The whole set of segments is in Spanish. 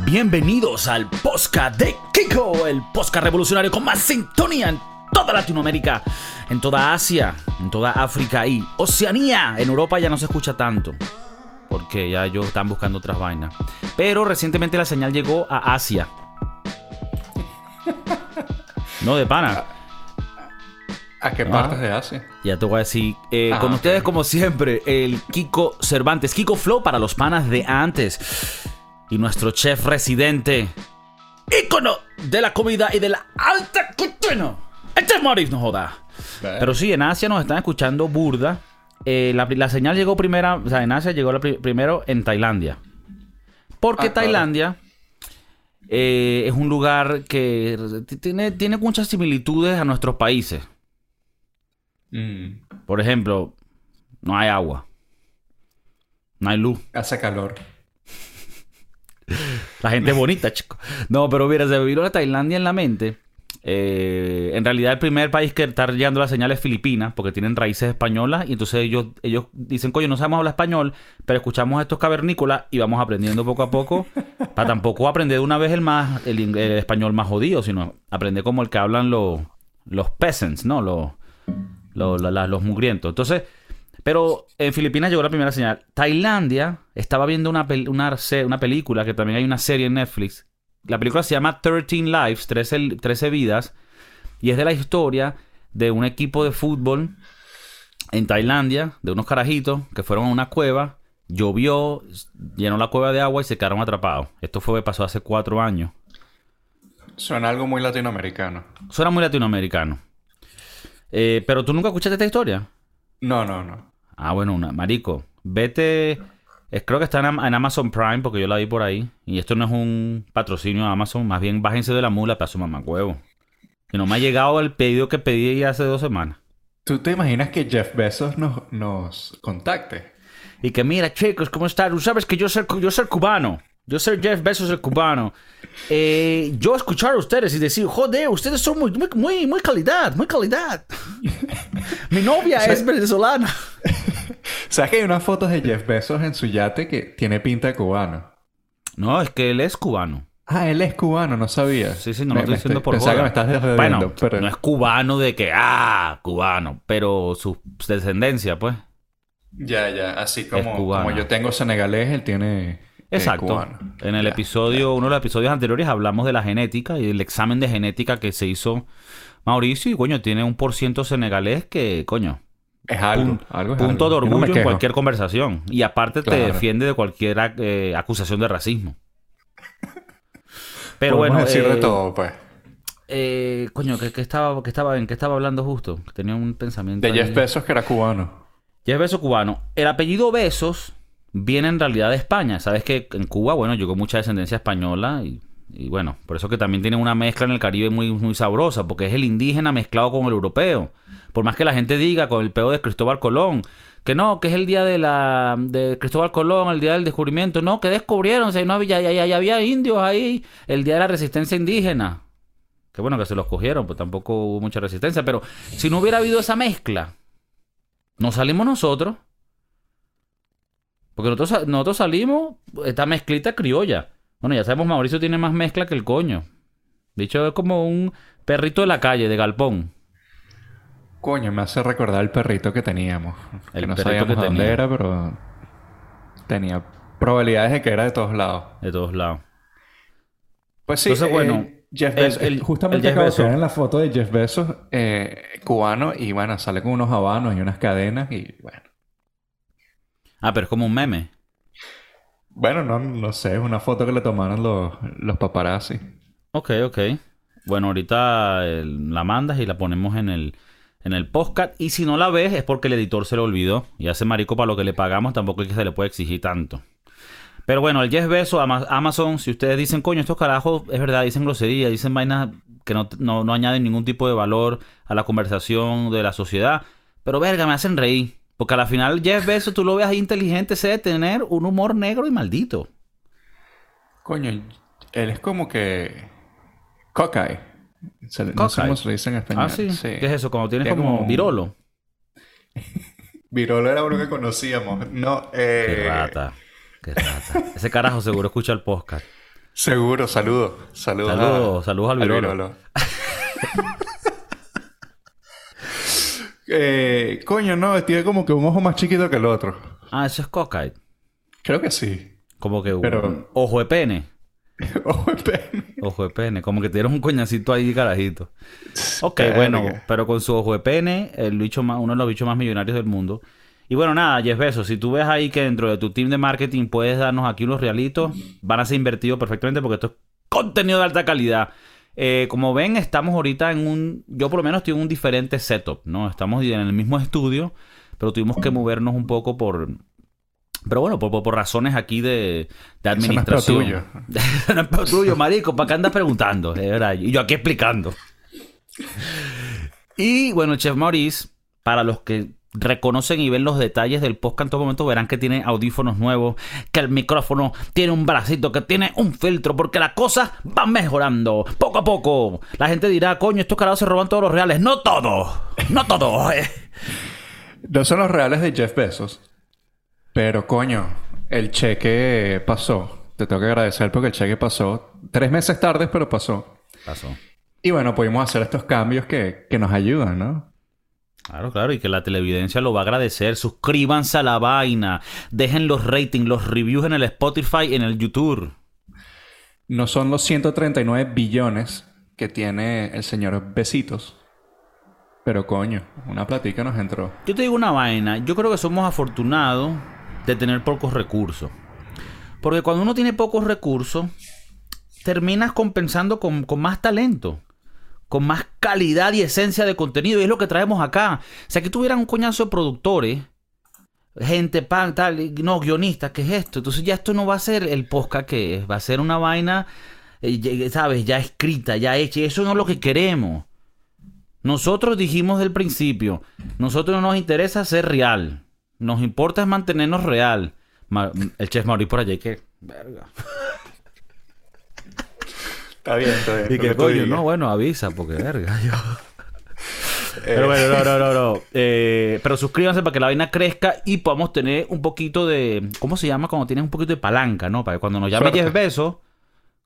Bienvenidos al podcast de Kiko, el podcast revolucionario con más sintonía en toda Latinoamérica, en toda Asia, en toda África y Oceanía. En Europa ya no se escucha tanto, porque ya ellos están buscando otras vainas. Pero recientemente la señal llegó a Asia. No, de pana. ¿A qué partes de Asia? Ya te voy a decir. eh, Ah, con ustedes, como siempre, el Kiko Cervantes. Kiko Flow para los panas de antes. Y nuestro chef residente. ícono de la comida y de la alta cocina. El chef Morris, no joda. Pero sí, en Asia nos están escuchando burda. Eh, la, la señal llegó primera, o sea, en Asia llegó la pri- primero en Tailandia. Porque Ah, claro. Tailandia eh, es un lugar que tiene, tiene muchas similitudes a nuestros países. Mm, Por ejemplo, no hay agua. No hay luz. hace calor. La gente bonita, chico. No, pero mira, se me vino la Tailandia en la mente. Eh, en realidad, el primer país que está llegando la señal es Filipinas, porque tienen raíces españolas. Y entonces ellos, ellos dicen, coño, no sabemos hablar español, pero escuchamos a estos cavernícolas y vamos aprendiendo poco a poco. para tampoco aprender de una vez el, más, el, español más jodido, sino aprender como el que hablan los, los peasants, ¿no? Los, los, los mugrientos. Entonces, pero en Filipinas llegó la primera señal. Tailandia estaba viendo una, pel- una, una película que también hay una serie en Netflix. La película se llama 13 Lives, 13, 13 vidas. Y es de la historia de un equipo de fútbol en Tailandia, de unos carajitos que fueron a una cueva. Llovió, llenó la cueva de agua y se quedaron atrapados. Esto fue pasó hace cuatro años. Suena algo muy latinoamericano. Suena muy latinoamericano. Eh, pero tú nunca escuchaste esta historia. No, no, no. Ah, bueno, una, marico, vete. es- creo que está en, Am- en Amazon Prime porque yo la vi por ahí. Y esto no es un patrocinio a Amazon, más bien bájense de la mula para su mamacuevo. Que no me ha llegado el pedido que pedí hace dos semanas. ¿Tú te imaginas que Jeff Bezos nos, nos contacte? Y que mira, chicos, ¿cómo están? Tú sabes que yo soy, yo soy cubano. Yo soy Jeff Bezos el cubano. Eh, yo escuchar a ustedes y decir, joder, ustedes son muy, muy, muy, muy calidad, muy calidad. Mi novia es venezolana. ¿Sabes que hay unas fotos de Jeff Bezos en su yate que tiene pinta de cubano? No, es que él es cubano. Ah, él es cubano, no sabía. Sí, sí, no Me- lo estoy me diciendo por Pensaba joda. que me estás Bueno, pero... no es cubano de que, ah, cubano, pero su descendencia, pues. Ya, ya. Así como, como yo tengo senegalés, él tiene... Exacto. En el episodio, uno de los episodios anteriores hablamos de la genética y el examen de genética que se hizo Mauricio y, coño, tiene un por ciento senegalés que, coño, Es algo. Pun- algo es punto de no orgullo en cualquier conversación. Y aparte te defiende de cualquier eh, acusación de racismo. Pero Podemos bueno, decir de eh, todo, pues. eh, coño, ¿qué, qué estaba, qué estaba, ¿en qué estaba hablando justo? Tenía un pensamiento De ahí. Jeff Bezos que era cubano. Jeff Bezos cubano. El apellido Bezos viene en realidad de España. Sabes que en Cuba, bueno, llegó mucha descendencia española y, bueno, por eso que también tiene una mezcla en el Caribe muy, muy sabrosa, porque es el indígena mezclado con el europeo. Por más que la gente diga con el pedo de Cristóbal Colón, que no, que es el día de la de Cristóbal Colón, el día del descubrimiento, no, que descubrieron, si no había, ya había indios ahí, el día de la resistencia indígena. Que bueno que se los cogieron, pues tampoco hubo mucha resistencia, pero si no hubiera habido esa mezcla, no salimos nosotros. Porque nosotros, nosotros salimos esta mezclita criolla. Bueno, ya sabemos, Mauricio tiene más mezcla que el coño. Dicho, es como un perrito de la calle, de galpón. Coño, me hace recordar el perrito que teníamos. El que no perrito sabíamos que dónde era, pero tenía probabilidades de que era de todos lados. De todos lados. Pues sí, Entonces, eh, bueno, Jeff el- Bezos, el- justamente el Jeff Bezos. en la foto de Jeff Bezos, eh, cubano, y bueno, sale con unos habanos y unas cadenas, y bueno. Ah, pero es como un meme. Bueno, no, no sé, es una foto que le tomaron los, los paparazzi. Ok, ok. Bueno, ahorita la mandas y la ponemos en el, en el podcast. Y si no la ves es porque el editor se lo olvidó. Y hace marico para lo que le pagamos tampoco es que se le puede exigir tanto. Pero bueno, el Jeff Bezos, Ama- Amazon, si ustedes dicen, coño, estos carajos, es verdad, dicen grosería, dicen vainas que no, no, no añaden ningún tipo de valor a la conversación de la sociedad. Pero verga, me hacen reír. Porque a la final Jeff Bezos, tú lo ves ahí inteligente, se debe tener un humor negro y maldito. Coño, él es como que... Cockeye. Se No sé cómo se le dice en español. Ah, sí. ¿Qué es eso? Cuando tienes Tiene como, como- virolo. Virolo era uno que conocíamos. No, eh... Qué rata. Qué rata. Ese carajo seguro escucha el podcast. Seguro, saludos. Saludos. Saludos, saludos al virolo. eh, coño, no, tiene como que un ojo más chiquito que el otro. Ah, eso es cockeye. Creo que sí. Como que un Pero- ojo de pene. Ojo de pene. Ojo de pene. Como que tienes un coñacito ahí, carajito. Ok, bueno, pero con su ojo de pene, el bicho más, uno de los bichos más millonarios del mundo. Y bueno, nada, Jeff Bezos, si tú ves ahí que dentro de tu team de marketing puedes darnos aquí unos realitos, van a ser invertidos perfectamente porque esto es contenido de alta calidad. Eh, como ven, estamos ahorita en un... Yo por lo menos estoy en un diferente setup, ¿no? Estamos en el mismo estudio, pero tuvimos que movernos un poco por... Pero bueno, por, por- por razones aquí de, de Eso no es administración. tuyo. no es tuyo, marico. ¿Para qué andas preguntando? De verdad. Y yo aquí explicando. Y bueno, Chef Maurice, para los que reconocen y ven los detalles del podcast en todo momento, verán que tiene audífonos nuevos, que el micrófono tiene un bracito, que tiene un filtro, porque las cosas van mejorando poco a poco. La gente dirá, coño, estos carajos se roban todos los reales. No todos, no todos. eh. No son los reales de Jeff Bezos. Pero coño, el cheque pasó. Te tengo que agradecer porque el cheque pasó. Tres meses tarde, pero pasó. Pasó. Y bueno, pudimos hacer estos cambios que, que nos ayudan, ¿no? Claro, claro, y que la televidencia lo va a agradecer. Suscríbanse a la vaina. Dejen los ratings, los reviews en el Spotify en el YouTube. No son los 139 billones que tiene el señor Besitos. Pero coño, una platica nos entró. Yo te digo una vaina. Yo creo que somos afortunados de tener pocos recursos. Porque cuando uno tiene pocos recursos, terminas compensando con, con más talento. Con más calidad y esencia de contenido. Y es lo que traemos acá. O sea, que tuvieran un coñazo de productores. Gente, pan, tal. No, guionistas, ¿qué es esto? Entonces ya esto no va a ser el podcast que es. Va a ser una vaina, eh, ya- ¿sabes? Ya escrita, ya hecha. Y eso no es lo que queremos. Nosotros dijimos del principio, nosotros no nos interesa ser real. Nos importa es mantenernos real. El chef Mauricio por allá que... Verga. Está bien, está bien. Y que coño, no, bueno, avisa, porque verga. yo- Pero bueno, no, no, no, no. Eh, pero suscríbanse para que la vaina crezca y podamos tener un poquito de... ¿Cómo se llama? Cuando tienes un poquito de palanca, ¿no? Para que cuando nos llame Suerte. Jeff Bezos...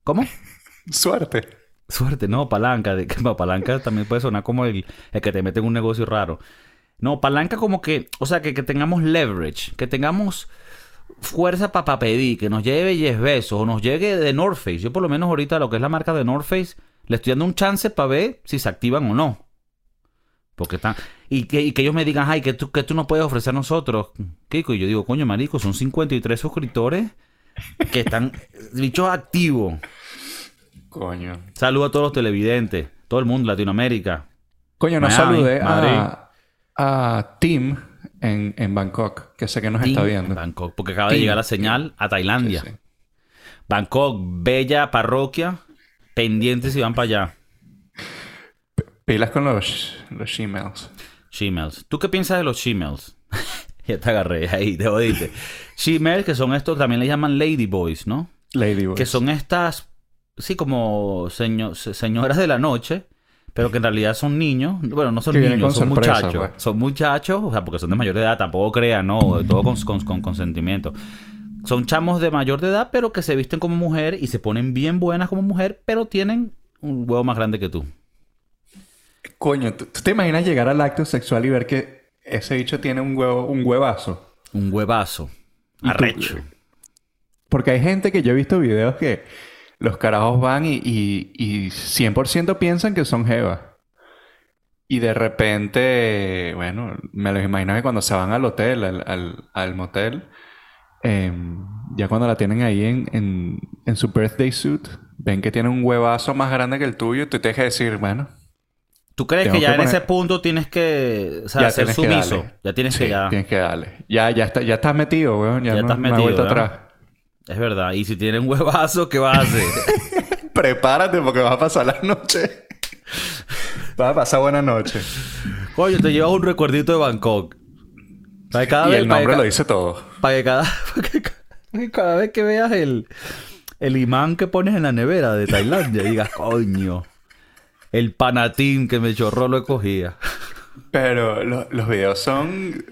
¿Cómo? Suerte. Suerte, no, palanca. De, no, palanca también puede sonar como el, el que te mete en un negocio raro. No, palanca como que, o sea, que, que tengamos leverage, que tengamos fuerza para pedir, que nos lleve Jeff Bezos o nos llegue de North Face. Yo por lo menos ahorita lo que es la marca de North Face, le estoy dando un chance para ver si se activan o no. Porque están... Y que, y que ellos me digan, ay, que tú, que tú no puedes ofrecer a nosotros, Kiko. Y yo digo, coño, marico, son 53 suscriptores que están bichos activos. Coño. Saludo a todos los televidentes, todo el mundo, Latinoamérica. Coño, no Miami, saludé a, a Tim en, en Bangkok, que sé que nos está viendo. Bangkok, porque acaba de llegar la señal a Tailandia. Bangkok, bella parroquia, pendientes si van para allá. Pilas con los, los Gmails. Shemales. ¿Tú qué piensas de los shemales? ya te agarré ahí, te jodiste. Shemales, que son estos, también le llaman ladyboys, ¿no? Ladyboys. Que son estas, sí, como seño- se- señoras de la noche, pero que en realidad son niños. Bueno, no son niños, son sorpresa, muchachos. pues. Son muchachos, o sea, porque son de mayor de edad, tampoco crean, ¿no? Todo con, con- con consentimiento. Son chamos de mayor de edad, pero que se visten como mujer y se ponen bien buenas como mujer, pero tienen un huevo más grande que tú. Coño, ¿tú, te imaginas llegar al acto sexual y ver que ese bicho tiene un huevo, un huevazo? Un huevazo. Tú- Arrecho. Porque hay gente que yo he visto videos que los carajos van y, y, y 100% piensan que son jevas. Y de repente, bueno, me los imagino que cuando se van al hotel, al, al, al motel, em, ya cuando la tienen ahí en, en, en su birthday suit, ven que tiene un huevazo más grande que el tuyo, tú te dejas decir, bueno, ¿Tú crees que ya que en poner- ese punto tienes que o sea, ya ser sumiso? ya tienes Sí, que ya. tienes que darle. Ya, ya, está, ya estás metido, weón. Ya, Ya no, estás no metido, atrás. Es verdad. Y si tienes un huevazo, ¿qué vas a hacer? Prepárate porque vas a pasar la noche. vas a pasar buena noche. Coño, te llevas un recuerdito de Bangkok. Para que cada y vez, el nombre lo dice todo. para que cada, cada vez que veas el, el imán que pones en la nevera de Tailandia, digas, coño, el panatín que me chorró lo cogía. Pero lo- los videos son...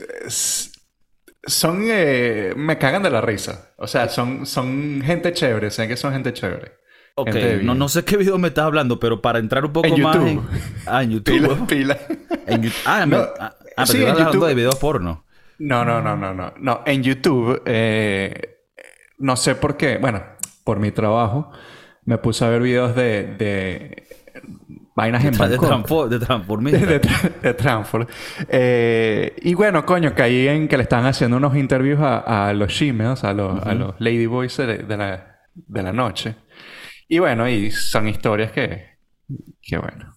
Son... eh, me cagan de la risa. O sea, son, son gente chévere. Sé que son gente chévere. Ok, Gente no, no sé qué video me estás hablando, pero para entrar un poco En más YouTube. en... Ah, en YouTube. Pila, pila. En Ah, me- No, ah, ah, sí, pero en hablando YouTube. de videos porno. No, no, no, no, no. No, en YouTube, eh, no sé por qué, bueno, por mi trabajo, me puse a ver videos de, de vainas en De, Bangkok. transfor- de de, transformista. de, tra- de Transfor. Eh, y bueno, coño, caí en que le están haciendo unos interviews a, a los shemales, a los, a los ladyboys de, de la, de la noche. Y bueno, y son historias que, que bueno,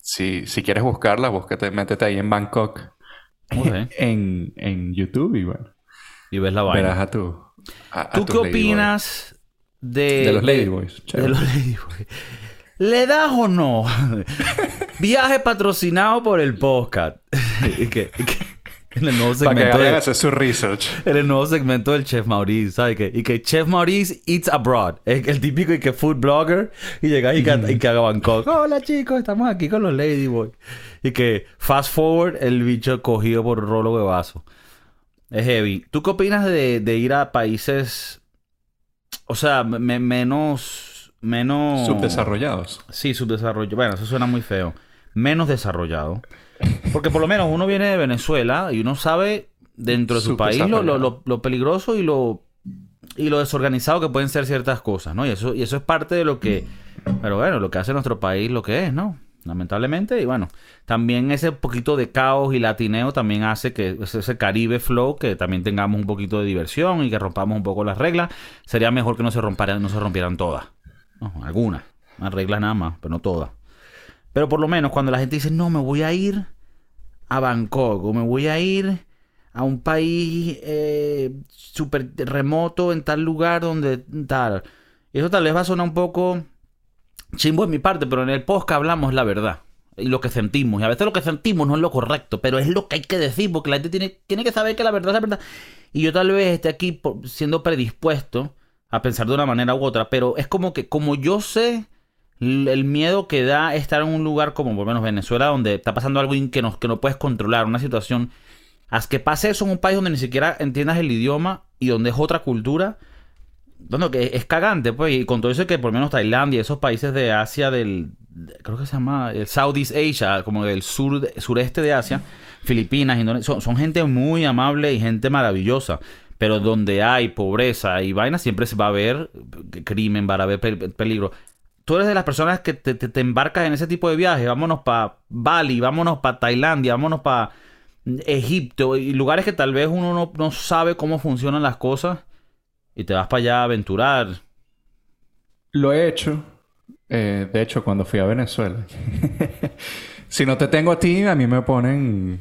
si, si quieres buscarlas, búscate, métete ahí en Bangkok, Ok. en, en YouTube y bueno, Y ves la vaina. verás a tu... a- a ¿Tú tus qué opinas de... De los ladyboys, De los ladyboys. ¿Le das o no? Viaje patrocinado por el podcast. Que- que- en el nuevo Para que segmento vayan a de- hacer su research. En el nuevo segmento del Chef Maurice, ¿sabes qué? Y que Chef Maurice eats abroad. Es el típico y que food blogger. Y llega y, que, y que haga Bangkok. Hola chicos, estamos aquí con los Ladyboy. Y que fast forward, el bicho cogido por rolo de vaso. Es heavy. ¿Tú qué opinas de, de ir a países... O sea, me- menos... Menos... Subdesarrollados. Sí, subdesarrollo. Bueno, eso suena muy feo. Menos desarrollado. Porque por lo menos uno viene de Venezuela y uno sabe dentro de su país lo, lo, lo- peligroso y lo y lo desorganizado que pueden ser ciertas cosas, ¿no? Y eso, y eso es parte de lo que, pero bueno, lo que hace nuestro país lo que es, ¿no? Lamentablemente, y bueno, también ese poquito de caos y latineo también hace que ese ese Caribe flow, que también tengamos un poquito de diversión y que rompamos un poco las reglas. Sería mejor que no se rompieran, no se rompieran todas. Algunas. Reglas nada más, pero no todas. Pero por lo menos cuando la gente dice, no, me voy a ir a Bangkok o me voy a ir a un país eh, súper remoto en tal lugar donde tal. Eso tal vez va a sonar un poco chimbo en mi parte, pero en el podcast hablamos la verdad. Y lo que sentimos. Y a veces lo que sentimos no es lo correcto, pero es lo que hay que decir, porque la gente tiene, tiene que saber que la verdad es la verdad. Y yo tal vez esté aquí siendo predispuesto a pensar de una manera u otra, pero es como que, como yo sé el miedo que da estar en un lugar como por lo menos Venezuela, donde está pasando algo que no, que no puedes controlar, una situación, haz que pase eso en un país donde ni siquiera entiendas el idioma y donde es otra cultura, bueno, que es cagante, pues, y con todo eso que por lo menos Tailandia esos países de Asia del, de- creo que se llama el Southeast Asia, como del sur, sureste de Asia, Filipinas, Indonesia, son gente muy amable y gente maravillosa, pero donde hay pobreza y vaina siempre se va a ver crimen, va a haber pe- peligro. Tú eres de las personas que te, te- te embarcas en ese tipo de viajes, vámonos para Bali, vámonos para Tailandia, vámonos para Egipto y lugares que tal vez uno no, no sabe cómo funcionan las cosas y te vas para allá a aventurar. Lo he hecho. Eh, de hecho, cuando fui a Venezuela. si no te tengo a ti, a mí me ponen...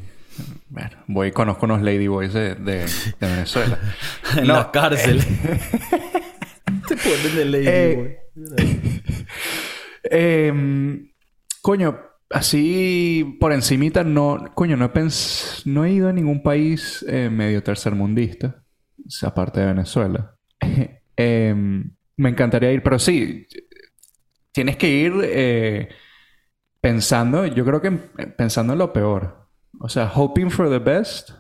Bueno, voy y conozco unos ladyboys de, de, de Venezuela. en No, la cárcel. te ponen de ley. Eh, Em, coño, así por encimita no... Coño, no he, pens- no he ido a ningún país eh, medio tercermundista. aparte de Venezuela. Em, me encantaría ir, pero sí, tienes que ir eh, pensando, yo creo que eh, pensando en lo peor. O sea, hoping for the best,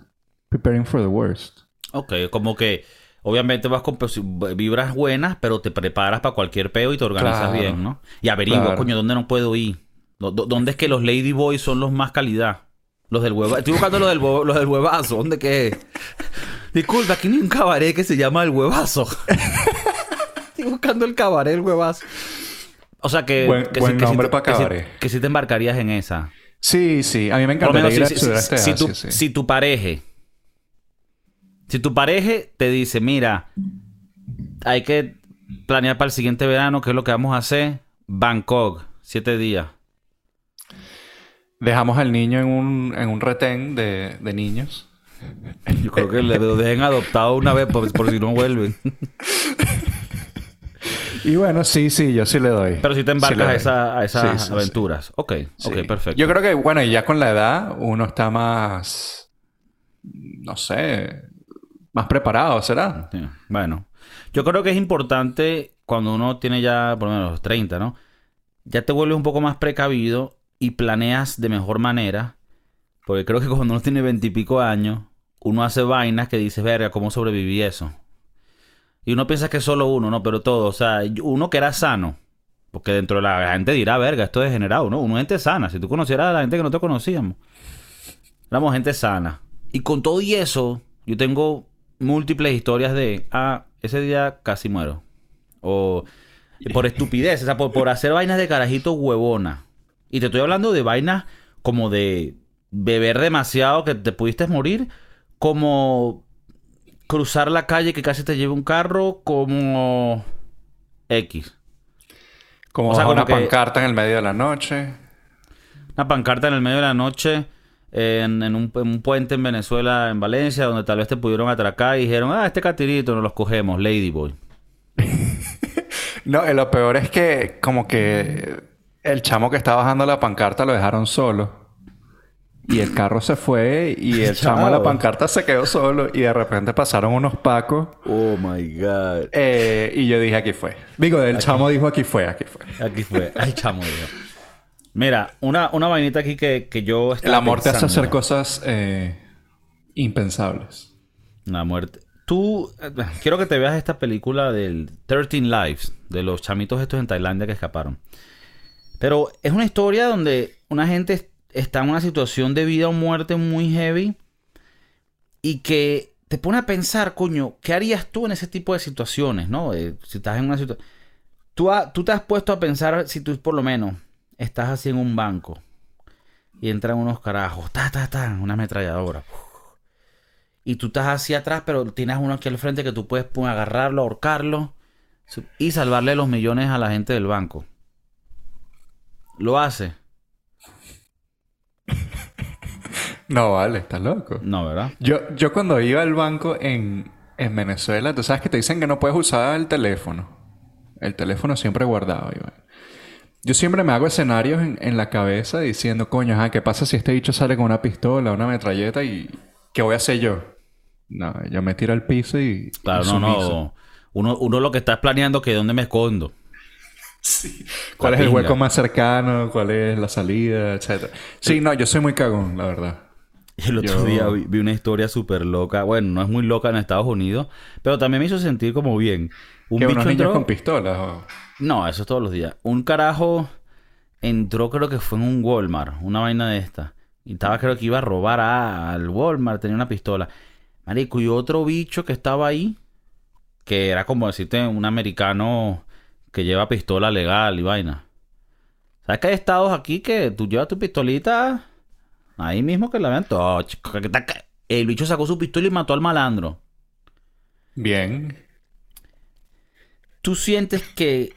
preparing for the worst. Ok, como que obviamente vas con pues, vibras buenas, pero te preparas para cualquier peo y te organizas Claro. bien, ¿no? Y averiguas, Claro. coño, ¿dónde no puedo ir? ¿Dó- dó- ¿Dónde es que los Ladyboys son los más calidad? Los del huevazo. Estoy buscando los del, los del huevazo. ¿Dónde qué es? Disculpa, aquí hay un cabaret que se llama El Huevazo. Estoy buscando el cabaret El Huevazo. O sea que... Buen- que buen que nombre te- pa' que sí- cabaret. que si te embarcarías en esa. Sí, sí, a mí me ir si, tu, sí. si tu pareja, si tu pareja te dice, mira, hay que planear para el siguiente verano, ¿qué es lo que vamos a hacer? Bangkok, siete días. Dejamos al niño en un, en un retén de, de niños. Yo creo que le lo dejen adoptado una vez por, por si no vuelven. Y bueno, sí, sí, yo sí le doy. Pero si te embarcas a, doy. esa- a esas Sí, sí, sí. aventuras. Ok, ok, perfecto. Yo creo que, bueno, y ya con la edad uno está más, no sé, más preparado, ¿será? Bueno, yo creo que es importante cuando uno tiene ya por lo menos los 30, ¿no? Ya te vuelves un poco más precavido y planeas de mejor manera. Porque creo que cuando uno tiene veintipico años, uno hace vainas que dices, verga, ¿cómo sobreviví eso? Y uno piensa que es solo uno, ¿no? Pero todo, o sea, uno que era sano, Porque dentro de la, gente dirá, verga, esto es degenerado, ¿no? Uno es gente sana. Si tú conocieras a la gente que no te conocíamos. Éramos gente sana. Y con todo y eso, yo tengo múltiples historias de, ah, ese día casi muero. O por estupidez, o sea, por, por hacer vainas de carajito huevona. Y te estoy hablando de vainas como de beber demasiado que te pudiste morir, como cruzar la calle que casi te lleve un carro, como X. Como O sea, bajo como una que- pancarta en el medio de la noche. Una pancarta en el medio de la noche en, en un, en un puente en Venezuela, en Valencia, donde tal vez te pudieron atracar y dijeron, ah, este catirito nos los cogemos, Ladyboy. No, y lo peor es que como que el chamo que estaba bajando la pancarta lo dejaron solo. Y el carro se fue y el chamo de la pancarta se quedó solo y de repente pasaron unos pacos Oh my God. eh, y yo dije aquí fue. Digo, el chamo dijo aquí fue, aquí fue. Aquí fue. Ay, chamo. Dios. Mira, una, una vainita aquí que, que yo El estaba amor te hace hacer cosas eh, impensables. La muerte. Tú, eh, quiero que te veas esta película del 13 Lives, de los chamitos estos en Tailandia que escaparon. Pero es una historia donde una gente está en una situación de vida o muerte muy heavy y que te pone a pensar, coño, ¿qué harías tú en ese tipo de situaciones, no? Eh, si estás en una situación... Tú, tú te has puesto a pensar si tú por lo menos estás así en un banco y entran unos carajos, ta, ta, ta, una ametralladora. Y tú estás hacia atrás, pero tienes uno aquí al frente que tú puedes agarrarlo, ahorcarlo y salvarle los millones a la gente del banco. ¿Lo hace? No, vale, estás loco. No, ¿verdad? Yo, yo cuando iba al banco en, en Venezuela, tú sabes que te dicen que no puedes usar el teléfono. El teléfono siempre guardado, Iván. Yo siempre me hago escenarios en, en la cabeza diciendo, coño, ajá, ¿qué pasa si este bicho sale con una pistola, una metralleta y qué voy a hacer yo? No, yo me tiro al piso y... Claro, y no, no. Uno, uno lo que está es planeando que dónde me escondo. ¿Cuál La es el hueco más cercano? ¿Cuál es la salida? Etcétera. Sí, no, yo soy muy cagón, la verdad. El otro Yo- día vi, vi una historia súper loca. Bueno, no es muy loca en Estados Unidos, pero también me hizo sentir como bien. Un que bicho unos niños entró... con pistolas. o- No, eso es todos los días. Un carajo entró, creo que fue en un Walmart, una vaina de esta. Y estaba, creo que iba a robar a- al Walmart, tenía una pistola. Marico, y otro bicho que estaba ahí, que era como decirte un americano que lleva pistola legal y vaina. ¿Sabes que hay estados aquí que tú llevas tu pistolita ahí mismo que la vean todo, El bicho sacó su pistola y mató al malandro. Bien. tú sientes que.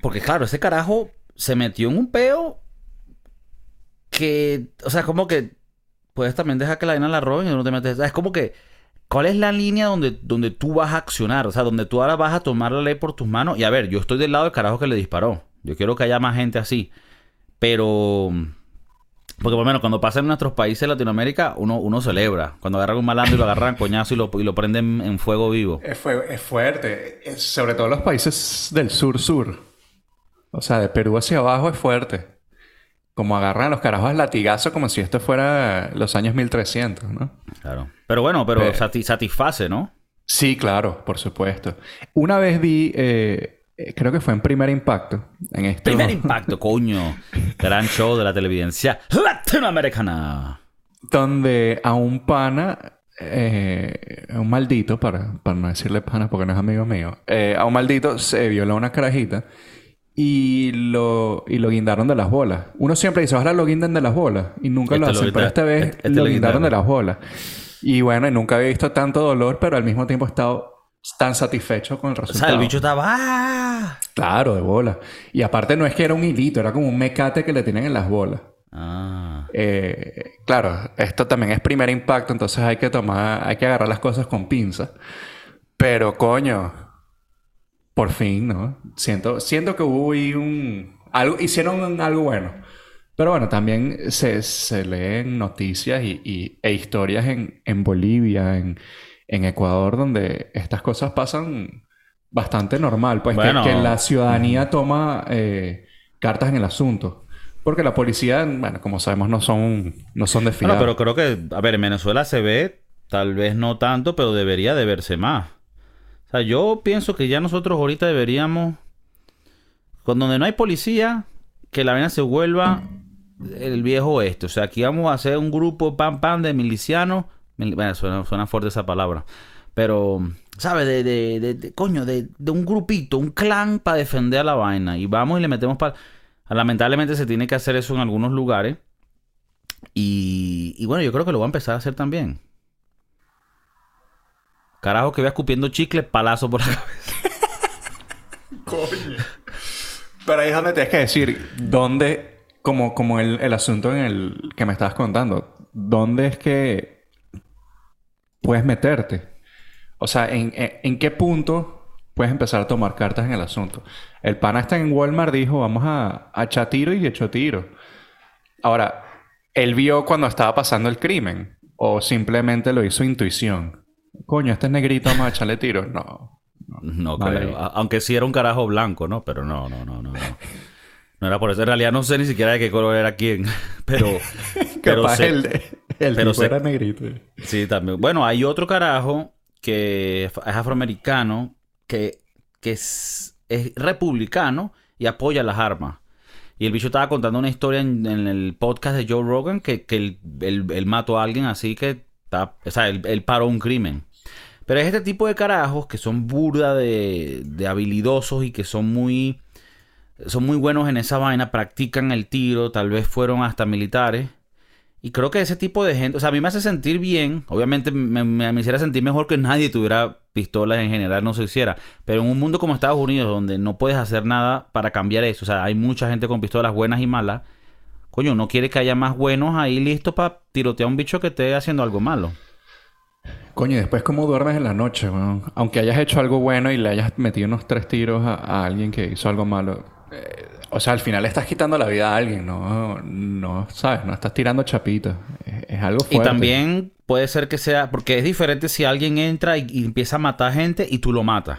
Porque claro, ese carajo se metió en un peo que. O sea, como que. Puedes también dejar que la vaina la roben y no te metes. o sea, es como que. ¿Cuál es la línea donde, donde tú vas a accionar? O sea, donde tú ahora vas a tomar la ley por tus manos. Y a ver, yo estoy del lado del carajo que le disparó. Yo quiero que haya más gente así. Pero. Porque por lo menos cuando pasa en nuestros países de Latinoamérica, uno, uno celebra. Cuando agarran un malandro y lo agarran coñazo y lo, y lo prenden en fuego vivo. Es, es fuerte. Sobre todo los países del sur-sur. O sea, de Perú hacia abajo es fuerte. Como agarran a los carajos al latigazo como si esto fuera los años 1300, ¿no? Claro. Pero bueno, pero Pe- sati- satisface, ¿no? Sí, claro, por supuesto. Una vez vi, eh, eh, creo que fue en Primer Impacto, en esto, Primer impacto, coño. Gran show de la televidencia latinoamericana. donde a un pana, eh, un maldito, para, para no decirle pana porque no es amigo mío, eh, a un maldito se violó una carajita y lo, y lo guindaron de las bolas. Uno siempre dice, ojalá lo guinden de las bolas y nunca lo Este lo hacen, pero esta vez este- este lo lo guindaron de las bolas. Y bueno, y nunca había visto tanto dolor, pero al mismo tiempo he estado tan satisfecho con el O resultado. sea, el bicho estaba... ¡Ah! Claro, de bola. Y aparte no es que era un hilito, era como un mecate que le tienen en las bolas. Ah. Eh, claro, esto también es primer impacto, entonces hay que tomar, hay que agarrar las cosas con pinzas. Pero coño, por fin, ¿no? Siento, siento que hubo ahí un... Algo, hicieron algo bueno. Pero bueno, también se, se leen noticias y, y- e historias en, en Bolivia, en, en Ecuador, donde estas cosas pasan bastante normal. Pues que- la ciudadanía toma eh, cartas en el asunto. Porque la policía, bueno, como sabemos, no son, no son de fiar. Bueno, pero creo que... A ver, en Venezuela se ve, tal vez no tanto, pero debería de verse más. O sea, yo pienso que ya nosotros ahorita deberíamos... con donde no hay policía, que la vaina se vuelva el viejo oeste. O sea, aquí vamos a hacer un grupo pam pam de milicianos. Mil- Bueno, suena, suena fuerte esa palabra. Pero, ¿sabes? De, de, de- de- coño, de, de un grupito, un clan para defender a la vaina. Y vamos y le metemos para... Lamentablemente se tiene que hacer eso en algunos lugares. Y, y bueno, yo creo que lo voy a empezar a hacer también. Carajo que vea escupiendo chicle, palazo por la cabeza. Pero ahí es donde tienes que decir, ¿dónde, como, como el, el asunto en el que me estabas contando, ¿dónde es que puedes meterte? O sea, ¿en, en, qué punto puedes empezar a tomar cartas en el asunto? El pana está en Walmart, dijo, vamos a, a echar tiro y echó tiro. Ahora, ¿él vio cuando estaba pasando el crimen? ¿O simplemente lo hizo intuición? Coño, este es negrito, vamos a echarle tiro. No. No Vale. creo. Aunque sí era un carajo blanco, ¿no? Pero no, no, no, no. No, No era por eso. En realidad no sé ni siquiera de qué color era quién. Pero. pero Capaz sé- el, el pero tipo sé- era negrito. Sí, también. Bueno, hay otro carajo que es afroamericano que, que es, es republicano y apoya las armas. Y el bicho estaba contando una historia en, en el podcast de Joe Rogan que, que él, él- él mató a alguien así que... Está, o sea, él, él paró un crimen. Pero es este tipo de carajos que son burda de, de habilidosos y que son muy... Son muy buenos en esa vaina, practican el tiro, tal vez fueron hasta militares. Y creo que ese tipo de gente, o sea, a mí me hace sentir bien. Obviamente me, me- me hiciera sentir mejor que nadie tuviera pistolas en general, no se hiciera. Pero en un mundo como Estados Unidos, donde no puedes hacer nada para cambiar eso, o sea, hay mucha gente con pistolas buenas y malas. Coño, no quiere que haya más buenos ahí listos para tirotear a un bicho que esté haciendo algo malo. Coño, y después cómo duermes en la noche, weón? Aunque hayas hecho algo bueno y le hayas metido unos tres tiros a, a alguien que hizo algo malo. eh, o sea, al final le estás quitando la vida a alguien, no, no, ¿sabes? No estás tirando chapitas. Es, es algo fuerte. Y también puede ser que sea, porque es diferente si alguien entra y, y empieza a matar gente y tú lo matas.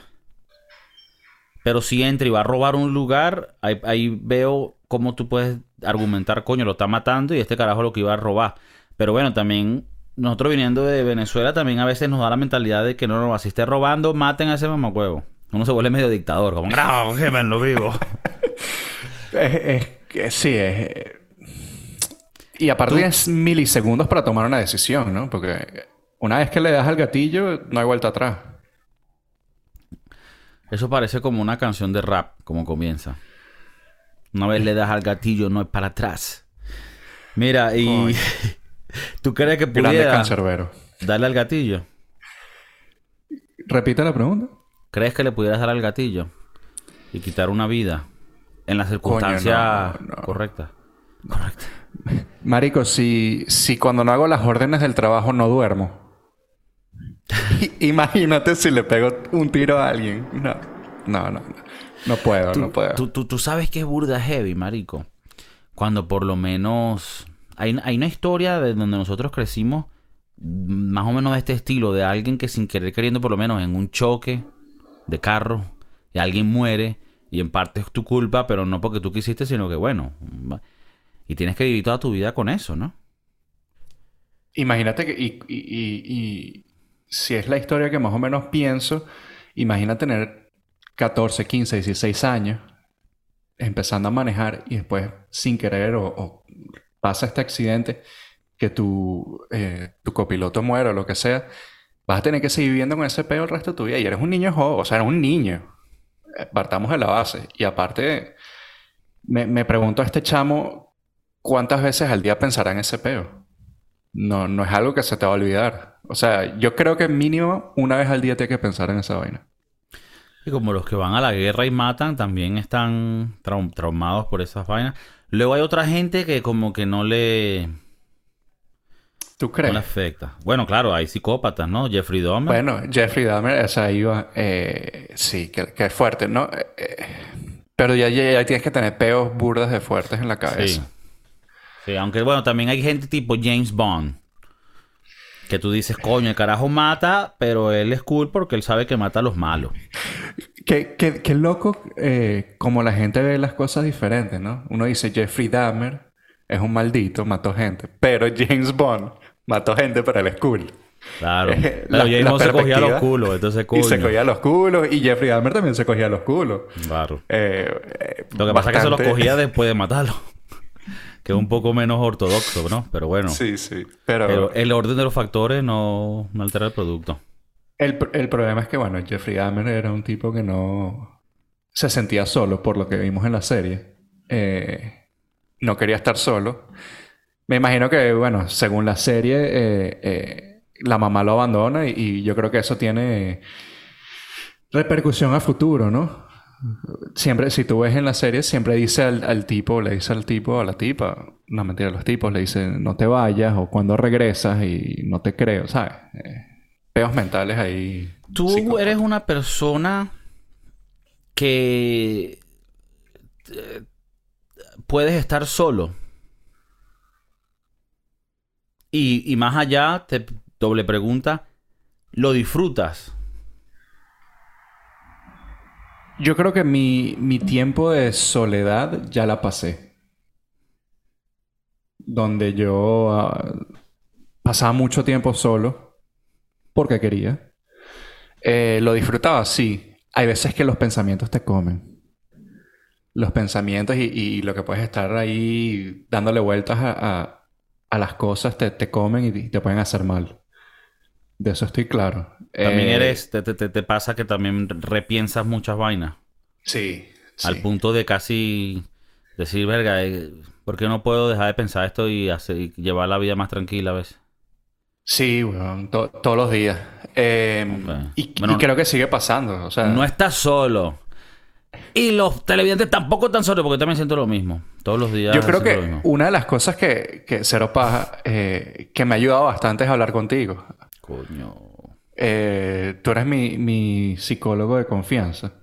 Pero si entra y va a robar un lugar, ahí, ahí veo cómo tú puedes argumentar, coño, lo está matando y este carajo lo que iba a robar. Pero bueno, también nosotros viniendo de Venezuela también a veces nos da la mentalidad de que no, no, si esté robando, maten a ese mamacuevo. Uno se vuelve medio dictador, como, no, lo vivo. Es, es que sí, es... eh, Y aparte tienes milisegundos para tomar una decisión, ¿no? Porque una vez que le das al gatillo, no hay vuelta atrás. Eso parece como una canción de rap, como comienza. Una vez le das al gatillo, no es para atrás. Mira, y Coño. tú crees que pudiera darle al gatillo. Repite la pregunta. ¿Crees que le pudieras dar al gatillo y quitar una vida en la circunstancia no, no. correcta? Correcta. Marico, si, si cuando no hago las órdenes del trabajo no duermo. Imagínate si le pego un tiro a alguien. No, no, no. No, no puedo, Tú, no puedo. tú- tú- tú sabes que es burda heavy, marico. Cuando por lo menos... Hay, hay una historia de donde nosotros crecimos más o menos de este estilo, de alguien que sin querer queriendo por lo menos en un choque de carro y alguien muere y en parte es tu culpa, pero no porque tú quisiste, sino que bueno, y tienes que vivir toda tu vida con eso, ¿no? Imagínate que... Y, y- y- y si es la historia que más o menos pienso, imagina tener 14, 15, 16 años empezando a manejar y después sin querer o, pasa este accidente que tu, eh, tu copiloto muere o lo que sea, vas a tener que seguir viviendo con ese peo el resto de tu vida. Y eres un niño joven, o sea, eres un niño. Eh, Partamos de la base. Y aparte, me, me pregunto a este chamo cuántas veces al día pensará en ese peo. No, no es algo que se te va a olvidar. O sea, yo creo que mínimo una vez al día tienes que pensar en esa vaina. Y como los que van a la guerra y matan, también están trau- traumados por esas vainas. Luego hay otra gente que como que no le, ¿Tú no crees? le afecta. Bueno, claro, hay psicópatas, ¿no? Jeffrey Dahmer. Bueno, Jeffrey Dahmer, o sea, iba... eh, sí, que, que es fuerte, ¿no? Eh, eh, pero ya, ya, ya tienes que tener peos burdas de fuertes en la sí. cabeza. Sí, aunque bueno, también hay gente tipo James Bond. Que tú dices, coño, el carajo mata, pero él es cool porque él sabe que mata a los malos. Qué, qué- qué loco eh, como la gente ve las cosas diferentes, ¿no? Uno dice Jeffrey Dahmer es un maldito, mató gente. Pero James Bond mató gente, pero él es cool. Claro. Eh, Pero la- James Bond se cogía los culos, entonces Y se coño. cogía los culos. Y Jeffrey Dahmer también se cogía los culos. Claro. Eh, eh, Lo que pasa es que se los cogía después de matarlo. que es un poco menos ortodoxo, ¿no? Pero bueno. Sí, sí. Pero, Pero el orden de los factores no, no altera el producto. el, pr- el problema es que, bueno, Jeffrey Dahmer era un tipo que no se sentía solo, por lo que vimos en la serie. Eh, no quería estar solo. Me imagino que, bueno, según la serie, eh, eh, la mamá lo abandona y, y yo creo que eso tiene repercusión a futuro, ¿no? Siempre, si tú ves en la serie, siempre dice al, al tipo, le dice al tipo, a la tipa, no mentira, a los tipos, le dice, no te vayas o cuando regresas y no te creo, ¿sabes? Eh, peos mentales ahí. Tú eres una persona que eh, puedes estar solo. Y, y más allá, te doble pregunta, ¿lo disfrutas? Yo creo que mi, mi tiempo de soledad ya la pasé. Donde yo ah, pasaba mucho tiempo solo porque quería. Eh, lo disfrutaba, sí. Hay veces que los pensamientos te comen. Los pensamientos y, y lo que puedes estar ahí dándole vueltas a, a- a las cosas te, te comen y te pueden hacer mal. De eso estoy claro. También Eh, eres, te, te- te- te pasa que también repiensas muchas vainas. Sí. Al sí. punto de casi decir, verga, eh, ¿por qué no puedo dejar de pensar esto y, hacer, y llevar la vida más tranquila a veces? Sí, weón, to- todos los días. Eh, Ok. y, Bueno, y creo que sigue pasando. O sea, No estás solo. Y los televidentes tampoco están solos, porque yo también siento lo mismo. Todos los días. yo creo que mismo. una de las cosas que, que Cero Paja, eh, que me ha ayudado bastante es hablar contigo. Coño. Eh, tú eres mi, mi psicólogo de confianza.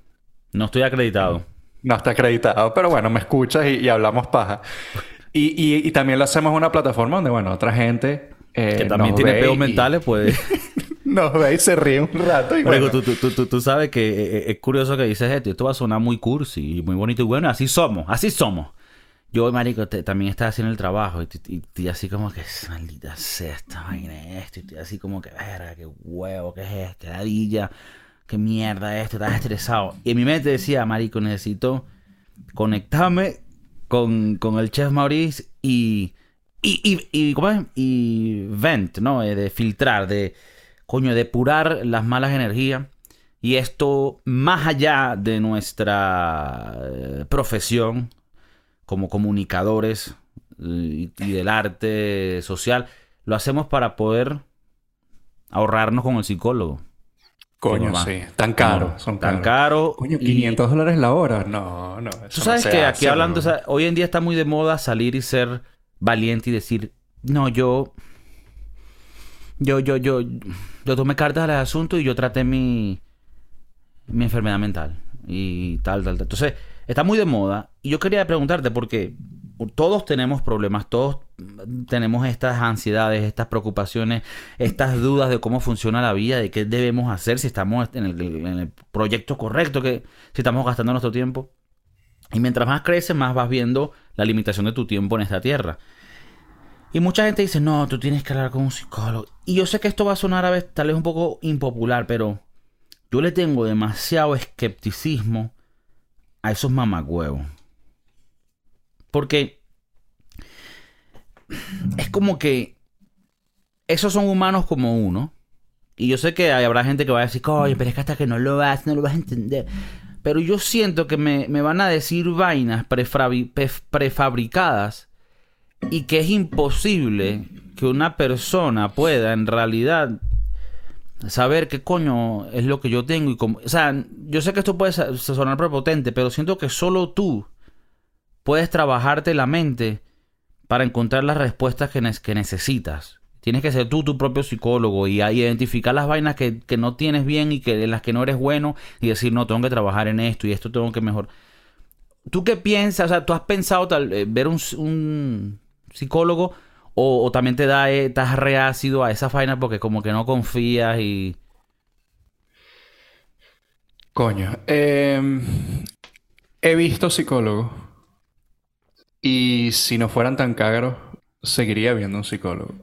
No estoy acreditado. No está acreditado, pero bueno, me escuchas y, y hablamos paja. Y, y- y también lo hacemos en una plataforma donde, bueno, otra gente... eh, Que también nos tiene peos mentales, pues. Nos ve y se ríe un rato y bueno. tú, tú, tú, tú- sabes que eh, es curioso que dices esto. Esto va a sonar muy cursi y muy bonito y bueno. Así somos, así somos. Yo, marico, te- también estaba haciendo el trabajo y, y, y así como que, maldita sea esta vaina es esto. Y estoy así como que, verga, qué huevo, qué es esto, ladilla, qué mierda es esto, estás estresado. Y en mi mente decía, marico, necesito conectarme con, con el chef Maurice y, y, y, y, ¿cómo y vent, ¿no? Eh, De filtrar, de, coño, depurar las malas energías. Y esto, más allá de nuestra eh, profesión como comunicadores eh, y, y del arte social, lo hacemos para poder ahorrarnos con el psicólogo. Coño, sí. Tan caro. No, son tan caros. caro. Coño, y- 500 dólares la hora. No, no. Tú no sabes que aquí hace, hablando, o sea, hoy en día está muy de moda salir y ser valiente y decir, no, yo, yo, yo, yo, yo tomé cartas al asunto y yo traté mi, mi enfermedad mental y tal, tal, tal. Entonces, está muy de moda y yo quería preguntarte porque todos tenemos problemas, todos tenemos estas ansiedades, estas preocupaciones, estas dudas de cómo funciona la vida, de qué debemos hacer, si estamos en el, en el proyecto correcto, que si estamos gastando nuestro tiempo. Y mientras más creces, más vas viendo la limitación de tu tiempo en esta tierra. Y mucha gente dice, no, tú tienes que hablar con un psicólogo. Y yo sé que esto va a sonar a veces tal vez un poco impopular, pero yo le tengo demasiado escepticismo a esos mamagüevos. Porque es como que esos son humanos como uno. Y yo sé que habrá gente que va a decir, oye, pero es que hasta que no lo hagas, no lo vas a entender. Pero yo siento que me, me van a decir vainas prefabricadas y que es imposible que una persona pueda en realidad saber qué coño es lo que yo tengo y cómo... O sea, yo sé que esto puede sonar prepotente, pero siento que solo tú puedes trabajarte la mente para encontrar las respuestas que, ne- que necesitas. Tienes que ser tú tu propio psicólogo y identificar las vainas que, que no tienes bien y que en las que no eres bueno y decir, no, tengo que trabajar en esto y esto tengo que mejor. ¿Tú qué piensas? O sea, ¿tú has pensado tal, eh, ver un psicólogo o, también te da, eh, estás reácido a esa vaina porque como que no confías y... Coño. eh, he visto psicólogos. Y si no fueran tan caros, seguiría viendo un psicólogo.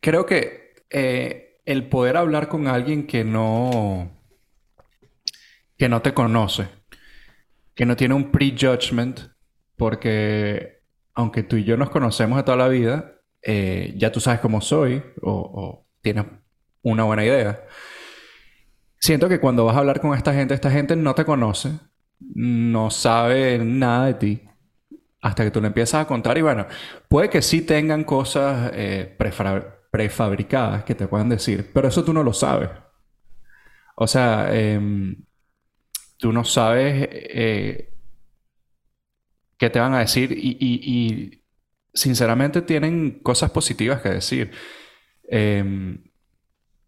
Creo que eh, el poder hablar con alguien que no, que no te conoce, que no tiene un prejudgment, porque aunque tú y yo nos conocemos de toda la vida, eh, ya tú sabes cómo soy o, o tienes una buena idea. Siento que cuando vas a hablar con esta gente, esta gente no te conoce, no sabe nada de ti, hasta que tú le empiezas a contar y bueno, puede que sí tengan cosas eh, prefabricadas que te puedan decir, pero eso tú no lo sabes. O sea, em, tú no sabes eh, qué te van a decir y, sinceramente tienen cosas positivas que decir. Em,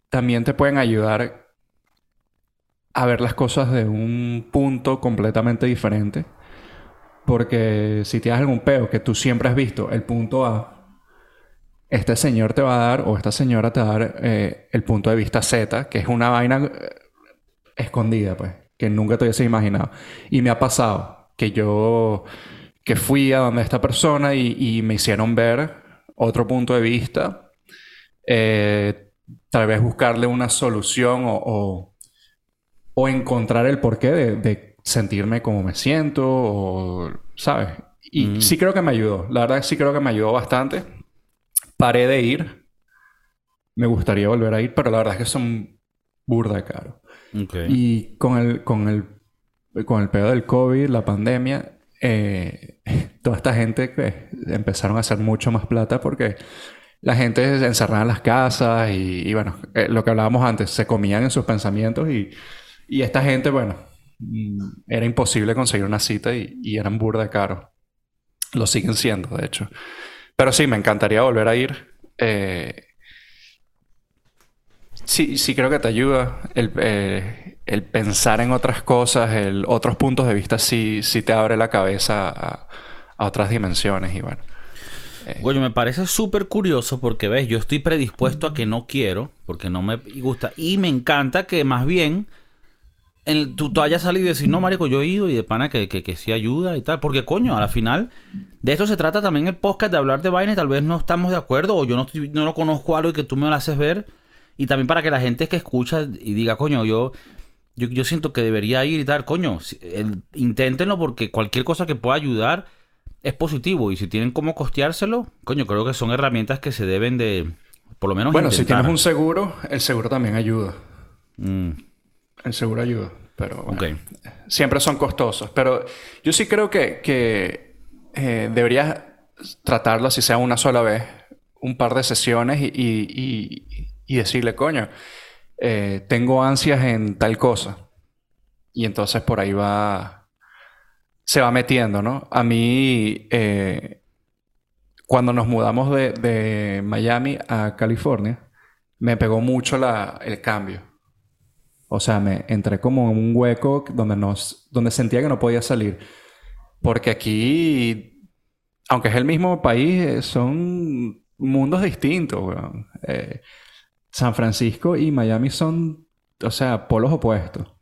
también te pueden ayudar a ver las cosas de un punto completamente diferente. Porque si tienes algún peo que tú siempre has visto el punto A, este señor te va a dar o esta señora te va a dar eh, el punto de vista Z, que es una vaina eh, escondida, pues, que nunca te hubiese imaginado. Y me ha pasado que yo, que fui a donde esta persona y, me hicieron ver otro punto de vista, eh, tal vez buscarle una solución o o encontrar el porqué de, sentirme como me siento, o, ¿sabes? Y mm. sí creo que me ayudó. La verdad sí creo que me ayudó bastante. Paré de ir. Me gustaría volver a ir, pero la verdad es que son burda caro. Y con el, con el, con el pedo del COVID, la pandemia, eh, toda esta gente que empezaron a hacer mucho más plata porque la gente se encerraba en las casas y, bueno, eh, lo que hablábamos antes, se comían en sus pensamientos y y esta gente, bueno, mm, era imposible conseguir una cita y, eran burda caro. Lo siguen siendo, de hecho. Pero sí, me encantaría volver a ir. Eh, sí, sí creo que te ayuda. Eh, el, pensar en otras cosas, el, otros puntos de vista, sí, sí te abre la cabeza a, otras dimensiones y bueno. Eh. me parece súper curioso porque, ves, yo estoy predispuesto a que no quiero, porque no me gusta. Y me encanta que más bien tú, tú, hayas salido y decir, no, marico, yo he ido y de pana que, que, sí ayuda y tal. Porque, coño, a la final, de esto se trata también el podcast, de hablar de vaina y tal vez no estamos de acuerdo o yo no, no lo conozco algo y que tú me lo haces ver. Y también para que la gente que escucha y diga, coño, yo, yo, yo siento que debería ir y tal, coño, inténtenlo porque cualquier cosa que pueda ayudar es positivo. Y si tienen cómo costeárselo, coño, creo que son herramientas que se deben de, por lo menos... Bueno, si tienes un seguro, el seguro también ayuda. Mm. El seguro ayuda, pero siempre son costosos. Pero yo sí creo que, que eh, deberías tratarlo, si sea una sola vez, un par de sesiones y, decirle, coño, eh, tengo ansias en tal cosa. Y entonces por ahí va, se va metiendo, ¿no? A mí, eh, cuando nos mudamos de, de, Miami a California, me pegó mucho la, el cambio. O sea, me entré como en un hueco donde, nos, donde sentía que no podía salir. Porque aquí, aunque es el mismo país, eh, son mundos distintos, eh, San Francisco y Miami son, o sea, polos opuestos.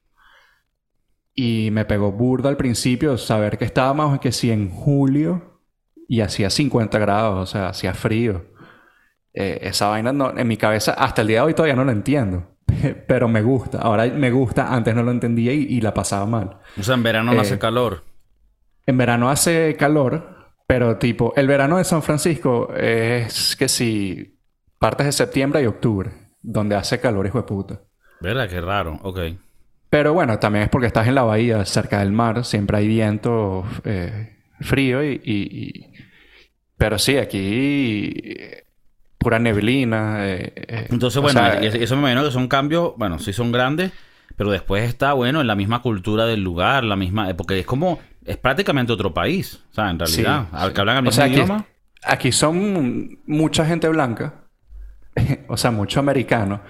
Y me pegó burda al principio saber que estábamos que si en julio y hacía 50 grados, o sea, hacía frío. Eh, esa vaina en mi cabeza hasta el día de hoy todavía no lo entiendo. pero me gusta. Ahora me gusta, antes no lo entendía y, la pasaba mal. O sea, en verano no hace eh, calor. En verano hace calor, pero tipo, el verano de San Francisco es que si partes de septiembre y octubre, donde hace calor, hijo de puta. ¿Verdad? Qué raro, ok. Pero bueno, también es porque estás en la bahía, cerca del mar, siempre hay viento eh, frío y, Pero sí, aquí pura neblina. Eh, eh, Entonces, bueno, eso me imagino que son cambios, bueno, sí son grandes, pero después está, bueno, en la misma cultura del lugar, la misma, eh, porque es como, es prácticamente otro país, o sea, en realidad, al que hablan el mismo idioma. Aquí, son mucha gente blanca, o sea, mucho americano,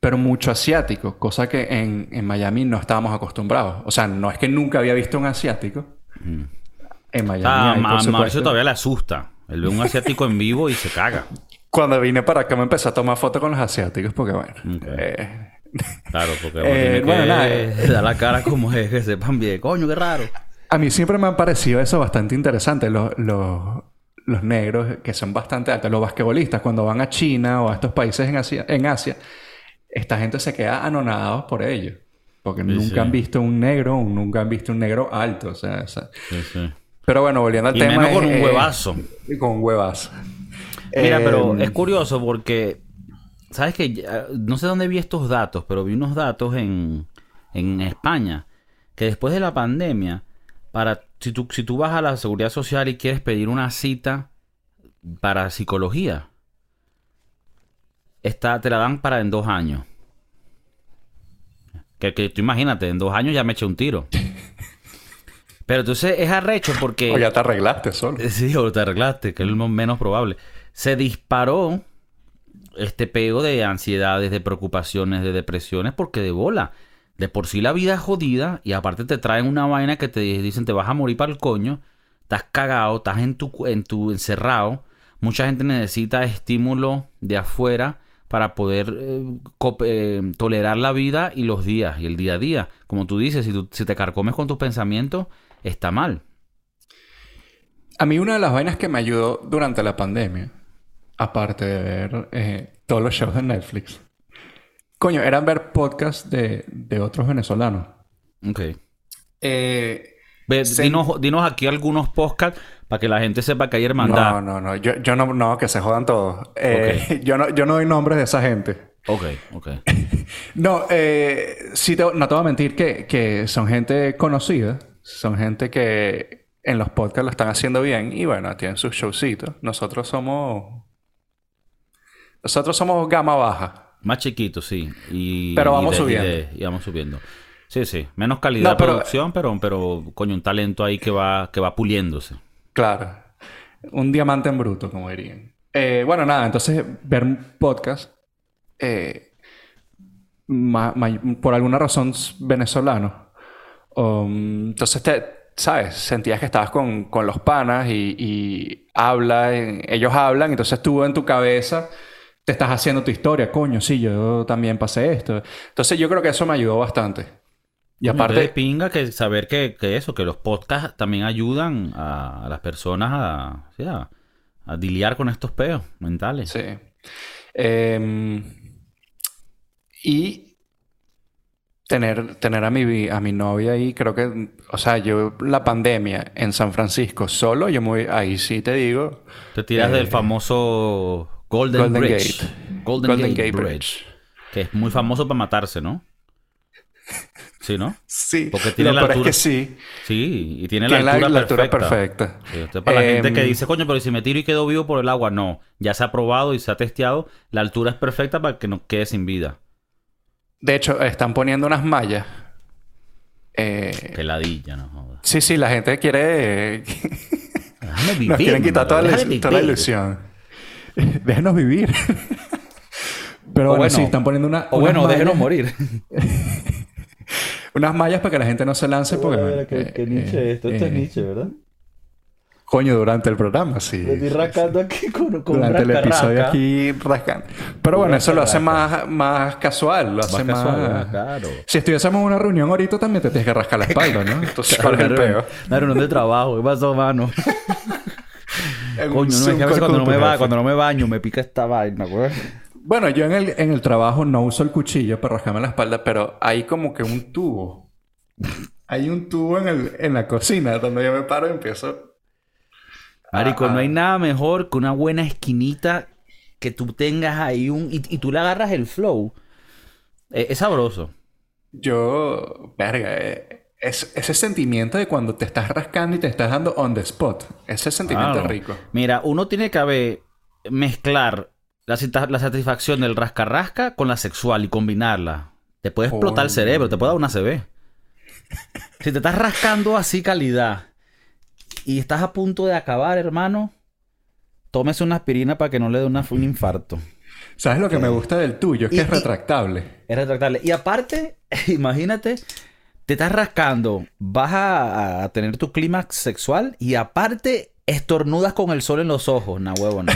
pero mucho asiático, cosa que en, en, Miami no estábamos acostumbrados. O sea, no es que nunca había visto un asiático. En Miami. Ah, Mauricio todavía le asusta. Él ve un asiático en vivo y se caga. Cuando vine para acá me empecé a tomar fotos con los asiáticos porque, bueno... Eh, claro, porque eh, bueno, nada, da la cara como es, que sepan bien. Coño, qué raro. A mí siempre me han parecido eso bastante interesante. Los, los, negros que son bastante altos, los basquetbolistas, cuando van a China o a estos países en Asia, en Asia esta gente se queda anonadados por ello. Porque Sí, nunca sí. han visto un negro, o nunca han visto un negro alto. O sea, o sea. Sí, sí. Pero bueno, volviendo al Y tema. menos con un eh, huevazo. y con un huevazo. Mira, pero Eh, es curioso porque, ¿sabes qué? Ya- No sé dónde vi estos datos, pero vi unos datos en, en España que después de la pandemia, para si tú, si tú vas a la seguridad social y quieres pedir una cita para psicología, está, te la dan para en dos años. Que, que tú imagínate, en dos años ya me eché un tiro. Pero entonces es arrecho porque... O ya te arreglaste solo. Sí, o te arreglaste, que es lo menos probable. Se disparó este pego de ansiedades, de preocupaciones, de depresiones, porque de bola. De por sí la vida es jodida y aparte te traen una vaina que te dicen te vas a morir para el coño, estás cagado, estás en tu, en tu encerrado. Mucha gente necesita estímulo de afuera para poder eh, eh, tolerar la vida y los días y el día a día. Como tú dices, si, tú- te carcomes con tus pensamientos, está mal. A mí una de las vainas que me ayudó durante la pandemia, aparte de ver eh, todos los shows de Netflix, coño, eran ver podcasts de, de otros venezolanos. Ok. Eh, Ve, Se- dinos, dinos aquí algunos podcasts para que la gente sepa que hay hermandad. no, no, no. Yo, yo no, no, que se jodan todos. Eh, yo, no, yo no doy nombres de esa gente. Ok, ok. No, eh, sí te- no te voy a mentir que, que son gente conocida. Son gente que en los podcasts lo están haciendo bien y bueno, tienen sus showcitos. Nosotros somos... Nosotros somos gama baja. Más chiquito, sí. Y, Pero y vamos y subiendo. de- Y, vamos subiendo. Sí, sí. Menos calidad No, pero- de producción, pero, pero coño, un talento ahí que va, que va puliéndose. Claro. Un diamante en bruto, como dirían. Eh, bueno, nada, entonces ver un podcast eh, ma- ma- por alguna razón venezolano. Um, entonces, te, ¿sabes? Sentías que estabas con, con los panas y, y hablan, ellos hablan, entonces tú en tu cabeza te estás haciendo tu historia. Coño, sí, yo también pasé esto. Entonces, yo creo que eso me ayudó bastante. Y aparte, de pinga que saber que, que eso, que los podcasts también ayudan a, a las personas a, sí, a, a lidiar con estos peos mentales. Sí. Em, y tener, tener a mi, a mi novia ahí, creo que, o sea, yo la pandemia en San Francisco solo, yo muy, ahí sí te digo, Te tiras Eh, del famoso Golden, Golden Bridge. Gate. Golden, Golden Gate, Gate Bridge. Bridge. Que es muy famoso para matarse, ¿no? Sí, ¿no? Sí, Porque tiene lo la peor altura- es que sí, Sí, y tiene, tiene la altura, la altura perfecta. perfecta. Sí, esto es para la gente que Em, dice, coño, pero si me tiro y quedo vivo por el agua, no. Ya se ha probado y se ha testeado. La altura es perfecta para que no quede sin vida. De hecho, están poniendo unas mallas. Eh, Que ladilla, no jodas. sí, sí, la gente quiere... Déjame vivir. Nos quieren quitar toda la, toda la ilusión. Déjenos vivir. Pero O bueno, bueno, sí, están poniendo una, O bueno, déjenos morir. Unas mallas para que la gente no se lance porque... bueno, eh, eh, eh, ¿verdad? Coño, durante el programa, sí. rascando aquí con, durante el episodio aquí rascando. Pero bueno, eso lo hace más, más casual. Lo hace más... casual, claro. Si estuviésemos en una reunión ahorita también te tienes que rascar la espalda, ¿no? Entonces, ¿cuál es el peo? Una reunión de trabajo. ¿Qué pasó, mano? Coño, no, cuando no, me va, cuando no me baño me pica esta vaina, güey. Bueno, yo en el, en el trabajo no uso el cuchillo para rascarme la espalda, pero hay como que un tubo. Hay un tubo en, el, en la cocina donde yo me paro y empiezo... Marico, Ajá. no hay nada mejor que una buena esquinita que tú tengas ahí un... Y, y tú le agarras el flow. Eh, es sabroso. Yo... Verga, eh, es, ese sentimiento de cuando te estás rascando y te estás dando on the spot. Ese sentimiento Claro. rico. Mira, uno tiene que haber... Mezclar la, satisfacción del rasca-rasca con la sexual y combinarla. Te puede explotar el cerebro, te puede dar una CB. Si te estás rascando así calidad y estás a punto de acabar, hermano, tómese una aspirina para que no le dé una- un infarto. ¿Sabes lo que me gusta del tuyo? Es que es y- retractable. Es retractable. Y aparte, imagínate, te estás rascando, vas a, a tener tu clímax sexual y aparte estornudas con el sol en los ojos, na huevo, no.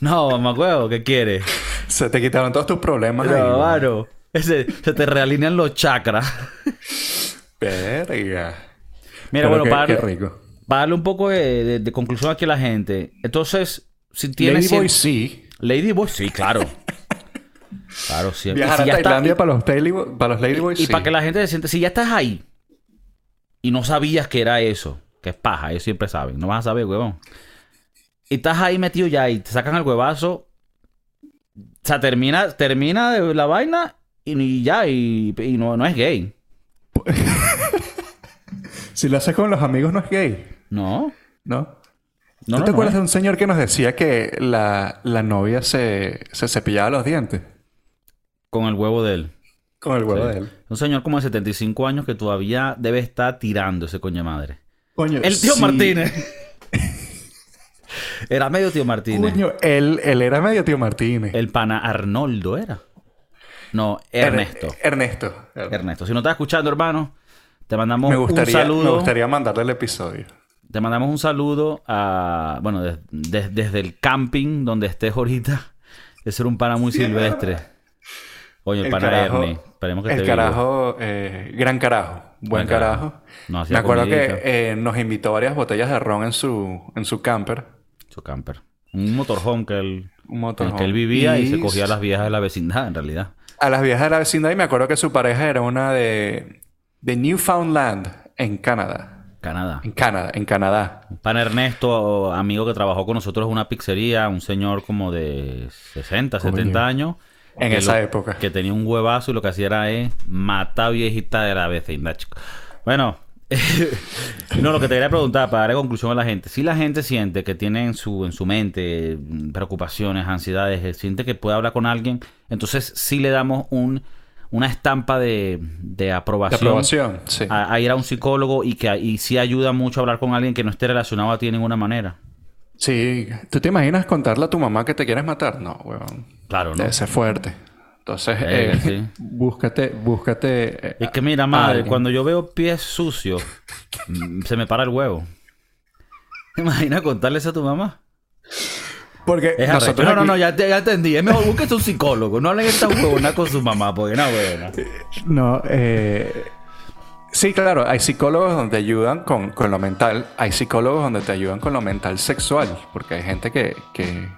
no, mamá huevo, ¿qué quieres? Se te quitaron todos tus problemas mano. Ese- se te realinean los chakras. Verga. Mira, Pero bueno, qué, para, qué rico. para darle un poco de, de- de conclusión aquí a la gente. Entonces, si tienes... Ladyboy cien- sí. Ladyboy, sí, claro. Claro, siempre. Viajar a si está- Tailandia para los, Ladyboy- para los Ladyboys, y sí. para que la gente se siente, si ya estás ahí y no sabías que era eso, que es paja, ellos siempre saben, no vas a saber, huevón. Y estás ahí metido ya y te sacan el huevazo. O sea, termina, termina de la vaina y, y ya, y, y no, no es gay. Si lo haces con los amigos no es gay, No. ¿no? No, ¿Tú no, te no acuerdas de un señor que nos decía que la, la novia se, se cepillaba los dientes? Con el huevo de él. Con el huevo Sí. de él. Un señor como de 75 años que todavía debe estar tirando ese coño de madre. Coño, El tío sí. Martínez. Era medio tío Martínez. Coño, él, él era medio tío Martínez. El pana Arnoldo era. No, Er- Ernesto. Ernesto. Ernesto. Si no estás escuchando, hermano, te mandamos Me gustaría, un saludo. me gustaría mandarle el episodio. Te mandamos un saludo a. Bueno, des- des- desde el camping donde estés ahorita. De ser un pana muy silvestre. Oye, el, pana carajo- Ernie. Esperemos que El esté vivo. carajo, eh, gran carajo, buen carajo. carajo. No hacía Me acuerdo comidita. que eh, nos invitó varias botellas de ron en su, en su camper. Su camper. Un motorhome que él, Un en motorhome. el que él vivía y, Y se cogía a las viejas de la vecindad, en realidad. A las viejas de la vecindad y me acuerdo que su pareja era una de, de Newfoundland en Canadá. Canadá. En Canadá, en Canadá. Pan Ernesto, amigo que trabajó con nosotros en una pizzería, un señor como de 60, Coño. 70 años. En esa lo- época. Que tenía un huevazo y lo que hacía era eh, matar viejita de la vecindad, chico. Bueno, no, lo que te quería preguntar para darle conclusión a la gente. Si la gente siente que tiene en su, en su mente mm, preocupaciones, ansiedades, eh, siente que puede hablar con alguien, entonces sí le damos un, una estampa de, de De aprobación, aprobación, sí. A, a ir a un psicólogo y que y sí ayuda mucho a hablar con alguien que no esté relacionado a ti de ninguna manera. Sí. ¿Tú te imaginas contarle a tu mamá que te quieres matar? No, huevón. Claro, ¿no? Debe ser fuerte. Entonces, Eh, eh, sí. búscate, búscate... eh, Es que mira, madre, cuando yo veo pies sucios, mm, se me para el huevo. ¿Te imaginas contarle eso a tu mamá? Porque Es nosotros. No, no, aquí- no, ya, te- ya entendí. Es mejor búsquese un psicólogo. No hablen esta huevona con su mamá, porque no, huevona. No, eh... Sí, claro, hay psicólogos donde ayudan con, con lo mental, hay psicólogos donde te ayudan con lo mental sexual, porque hay gente que, que,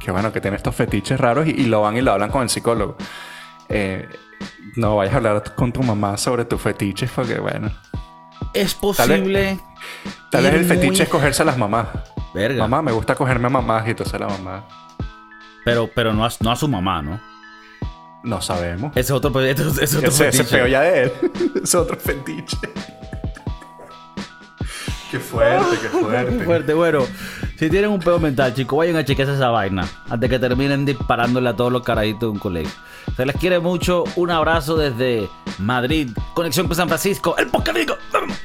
que, bueno, que tiene estos fetiches raros y, y lo van y lo hablan con el psicólogo. Eh, no vayas a hablar con tu mamá sobre tus fetiches porque, bueno, Es posible. tal vez el fetiche muy- es cogerse a las mamás. Verga. Mamá, me gusta cogerme a mamás y entonces la mamá, Pero, pero no, a, no a su mamá, ¿no? No sabemos. Ese es otro, ese es otro Ese, ese fetiche. peo ya de él. es otro fetiche. qué fuerte, qué fuerte. Fuerte, bueno. Si tienen un pedo mental, chicos, vayan a chequearse esa vaina. Antes que terminen disparándole a todos los carajitos de un colegio. Se les quiere mucho. Un abrazo desde Madrid. Conexión con San Francisco. El. ¡Vamos!